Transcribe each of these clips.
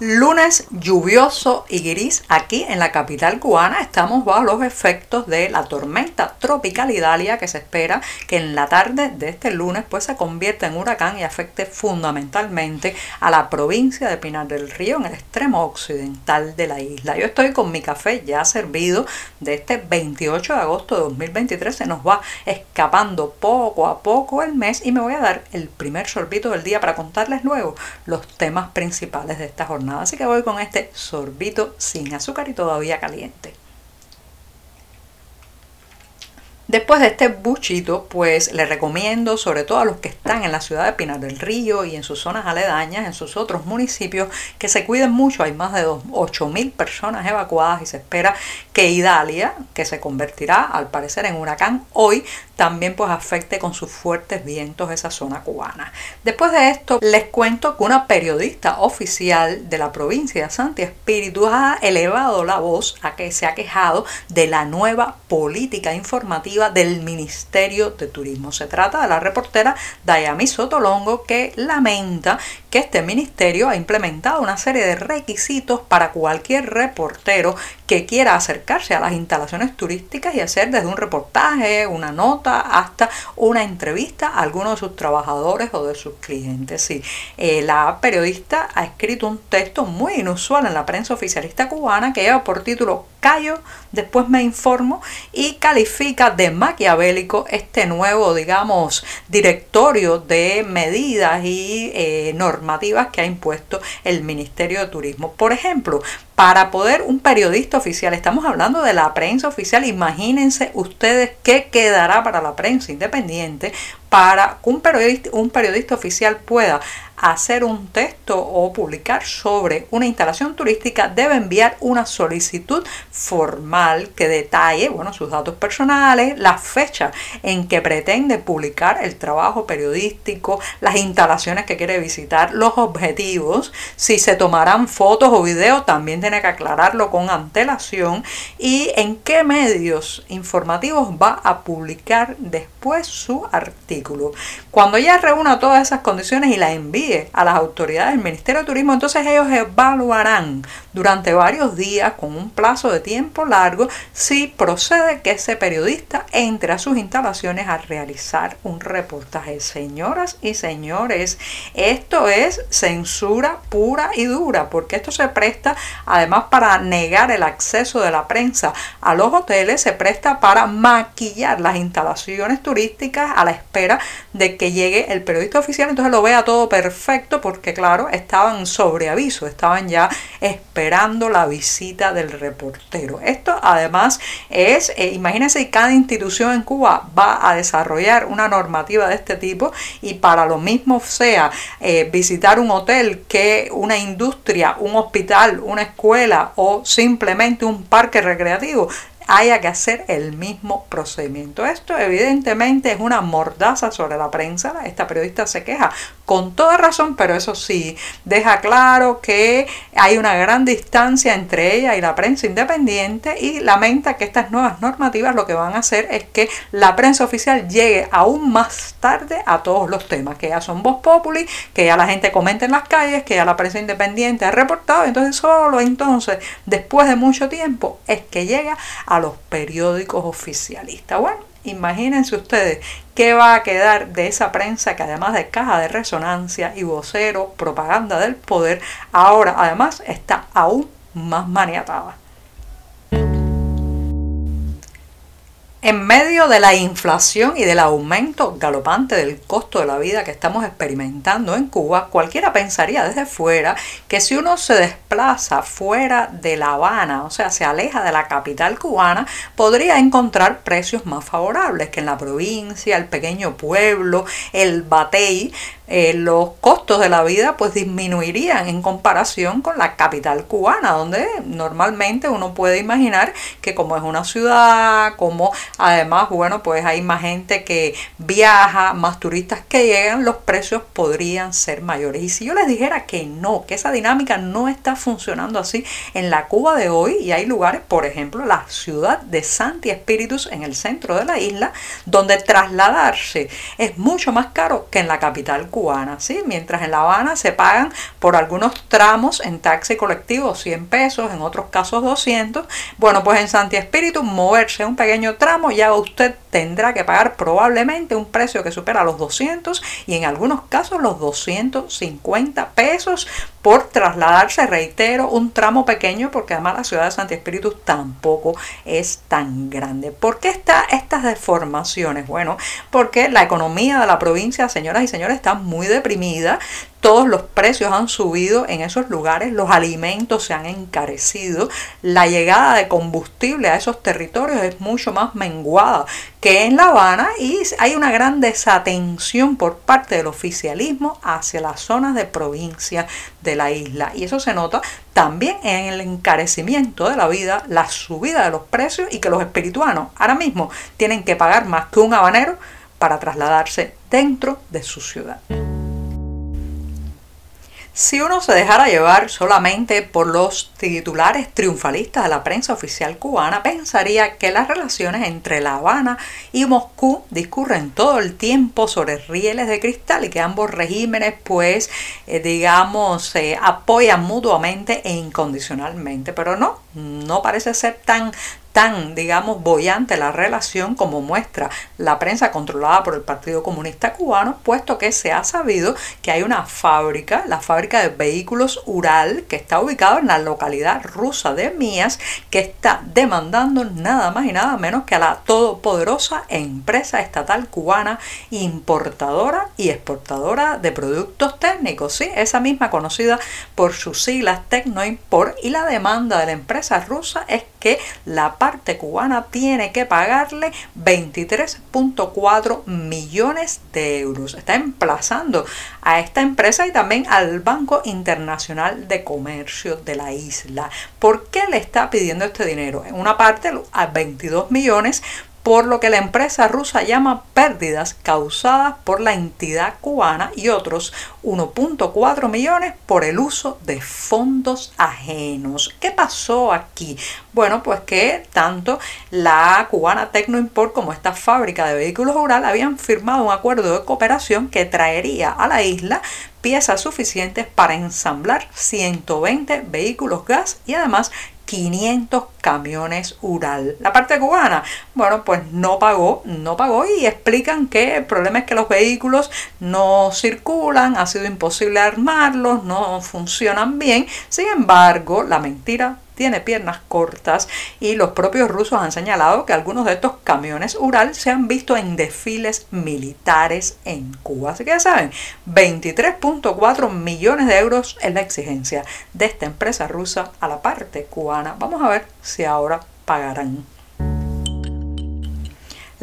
Lunes lluvioso y gris aquí en la capital cubana. Estamos bajo los efectos de la tormenta tropical Idalia que se espera que en la tarde de este lunes pues se convierta en huracán y afecte fundamentalmente a la provincia de Pinar del Río en el extremo occidental de la isla. Yo estoy con mi café ya servido de este 28 de agosto de 2023. Se nos va escapando poco a poco el mes y me voy a dar el primer sorbito del día para contarles luego los temas principales de esta jornada. Así que voy con este sorbito sin azúcar y todavía caliente. Después de este buchito, pues les recomiendo, sobre todo a los que están en la ciudad de Pinar del Río y en sus zonas aledañas, en sus otros municipios, que se cuiden mucho. Hay más de 8.000 personas evacuadas y se espera que Idalia, que se convertirá al parecer en huracán hoy, también pues afecte con sus fuertes vientos esa zona cubana. Después de esto les cuento que una periodista oficial de la provincia de Santi Espíritu ha elevado la voz a que se ha quejado de la nueva política informativa del Ministerio de Turismo. Se trata de la reportera Dayami Sotolongo que lamenta que este ministerio ha implementado una serie de requisitos para cualquier reportero que quiera acercarse a las instalaciones turísticas y hacer desde un reportaje, una nota, hasta una entrevista a alguno de sus trabajadores o de sus clientes. Sí, eh, la periodista ha escrito un texto muy inusual en la prensa oficialista cubana que lleva por título Después me informo y califica de maquiavélico este nuevo, digamos, directorio de medidas y eh, normativas que ha impuesto el Ministerio de Turismo. Por ejemplo, para poder un periodista oficial, estamos hablando de la prensa oficial, imagínense ustedes qué quedará para la prensa independiente para que un periodista, oficial pueda hacer un texto o publicar sobre una instalación turística debe enviar una solicitud formal que detalle bueno, sus datos personales, la fecha en que pretende publicar el trabajo periodístico, las instalaciones que quiere visitar, los objetivos, si se tomarán fotos o videos, también tiene que aclararlo con antelación y en qué medios informativos va a publicar después su artículo. Cuando ya reúna todas esas condiciones y las envíe a las autoridades del Ministerio de Turismo, entonces ellos evaluarán durante varios días, con un plazo de tiempo largo, si procede que ese periodista entre a sus instalaciones a realizar un reportaje. Señoras y señores, esto es censura pura y dura, porque esto se presta además para negar el acceso de la prensa a los hoteles, se presta para maquillar las instalaciones turísticas a la espera de que llegue el periodista oficial, entonces lo vea todo perfecto porque claro, estaban sobre aviso, estaban ya esperando la visita del reportero. Esto además es, eh, imagínense, cada institución en Cuba va a desarrollar una normativa de este tipo y para lo mismo sea eh, visitar un hotel que una industria, un hospital, una escuela o simplemente un parque recreativo haya que hacer el mismo procedimiento. Esto evidentemente es una mordaza sobre la prensa. Esta periodista se queja con toda razón, pero eso sí, deja claro que hay una gran distancia entre ella y la prensa independiente y lamenta que estas nuevas normativas lo que van a hacer es que la prensa oficial llegue aún más tarde a todos los temas, que ya son voz populi, que ya la gente comenta en las calles, que ya la prensa independiente ha reportado, entonces solo entonces, después de mucho tiempo, es que llega a los periódicos oficialistas. Bueno, Imagínense ustedes qué va a quedar de esa prensa que además de caja de resonancia y vocero, propaganda del poder, ahora además está aún más maniatada. En medio de la inflación y del aumento galopante del costo de la vida que estamos experimentando en Cuba, cualquiera pensaría desde fuera que si uno se desplaza fuera de La Habana, o sea, se aleja de la capital cubana, podría encontrar precios más favorables que en la provincia, el pequeño pueblo, el batey, eh, los costos de la vida pues disminuirían en comparación con la capital cubana, donde normalmente uno puede imaginar que como es una ciudad, como además, bueno, pues hay más gente que viaja, más turistas que llegan, los precios podrían ser mayores. Y si yo les dijera que no, que esa dinámica no está funcionando así en la Cuba de hoy, y hay lugares, por ejemplo, la ciudad de Santi Espíritus en el centro de la isla, donde trasladarse es mucho más caro que en la capital ¿sí? Mientras en La Habana se pagan por algunos tramos en taxi colectivo 100 pesos, en otros casos 200, bueno, pues en Santi Espíritu moverse un pequeño tramo ya usted tendrá que pagar probablemente un precio que supera los 200 y en algunos casos los 250 pesos por trasladarse, reitero, un tramo pequeño porque además la ciudad de Santi Espíritu tampoco es tan grande. ¿Por qué está estas deformaciones? Bueno, porque la economía de la provincia, señoras y señores, está muy deprimida todos los precios han subido en esos lugares, los alimentos se han encarecido, la llegada de combustible a esos territorios es mucho más menguada que en La Habana y hay una gran desatención por parte del oficialismo hacia las zonas de provincia de la isla. Y eso se nota también en el encarecimiento de la vida, la subida de los precios y que los espirituanos ahora mismo tienen que pagar más que un habanero para trasladarse dentro de su ciudad. Si uno se dejara llevar solamente por los titulares triunfalistas de la prensa oficial cubana, pensaría que las relaciones entre La Habana y Moscú discurren todo el tiempo sobre rieles de cristal y que ambos regímenes, pues, eh, digamos, se apoyan mutuamente e incondicionalmente. Pero no, no parece ser tan tan, digamos, bollante la relación como muestra la prensa controlada por el Partido Comunista Cubano, puesto que se ha sabido que hay una fábrica, la fábrica de vehículos Ural, que está ubicada en la localidad rusa de Mías, que está demandando nada más y nada menos que a la todopoderosa empresa estatal cubana importadora y exportadora de productos técnicos, ¿sí? esa misma conocida por sus siglas Tecnoimport y la demanda de la empresa rusa es que la parte cubana tiene que pagarle 23.4 millones de euros. Está emplazando a esta empresa y también al Banco Internacional de Comercio de la isla. ¿Por qué le está pidiendo este dinero? En una parte a 22 millones por lo que la empresa rusa llama pérdidas causadas por la entidad cubana y otros 1.4 millones por el uso de fondos ajenos. ¿Qué pasó aquí? Bueno, pues que tanto la cubana Tecnoimport como esta fábrica de vehículos Ural habían firmado un acuerdo de cooperación que traería a la isla piezas suficientes para ensamblar 120 vehículos gas y además 500 camiones Ural. La parte cubana, bueno, pues no pagó, no pagó y explican que el problema es que los vehículos no circulan, ha sido imposible armarlos, no funcionan bien. Sin embargo, la mentira tiene piernas cortas y los propios rusos han señalado que algunos de estos camiones Ural se han visto en desfiles militares en Cuba. Así que ya saben, 23.4 millones de euros es la exigencia de esta empresa rusa a la parte cubana. Vamos a ver si ahora pagarán.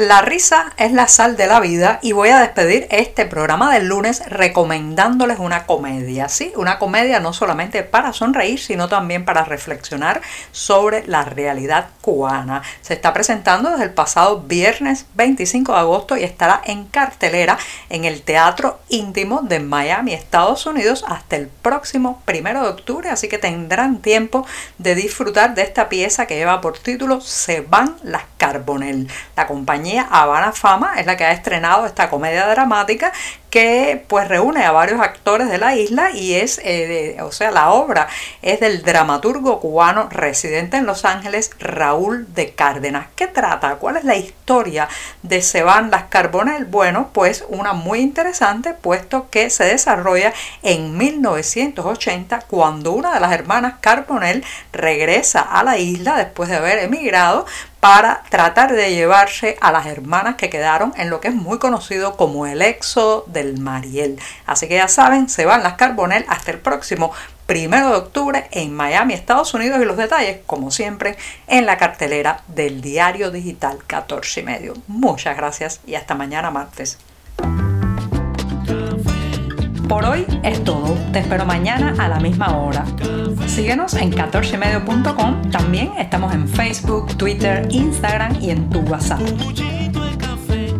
La risa es la sal de la vida y voy a despedir este programa del lunes recomendándoles una comedia, ¿sí? Una comedia no solamente para sonreír, sino también para reflexionar sobre la realidad cubana. Se está presentando desde el pasado viernes 25 de agosto y estará en cartelera en el Teatro Íntimo de Miami, Estados Unidos, hasta el próximo primero de octubre, así que tendrán tiempo de disfrutar de esta pieza que lleva por título Se van las Carbonell. La compañía Habana Fama es la que ha estrenado esta comedia dramática que pues reúne a varios actores de la isla y es, eh, o sea, la obra es del dramaturgo cubano residente en Los Ángeles, Raúl de Cárdenas. ¿Qué trata? ¿Cuál es la historia de Seban Las Carbonell? Bueno, pues una muy interesante, puesto que se desarrolla en 1980, cuando una de las hermanas Carbonell regresa a la isla después de haber emigrado para tratar de llevarse a las hermanas que quedaron en lo que es muy conocido como el éxodo del Mariel. Así que ya saben, se van las Carbonell hasta el próximo primero de octubre en Miami, Estados Unidos y los detalles, como siempre, en la cartelera del diario digital 14 y medio. Muchas gracias y hasta mañana martes. Por hoy es todo. Te espero mañana a la misma hora. Síguenos en 14medio.com. También estamos en Facebook, Twitter, Instagram y en tu WhatsApp.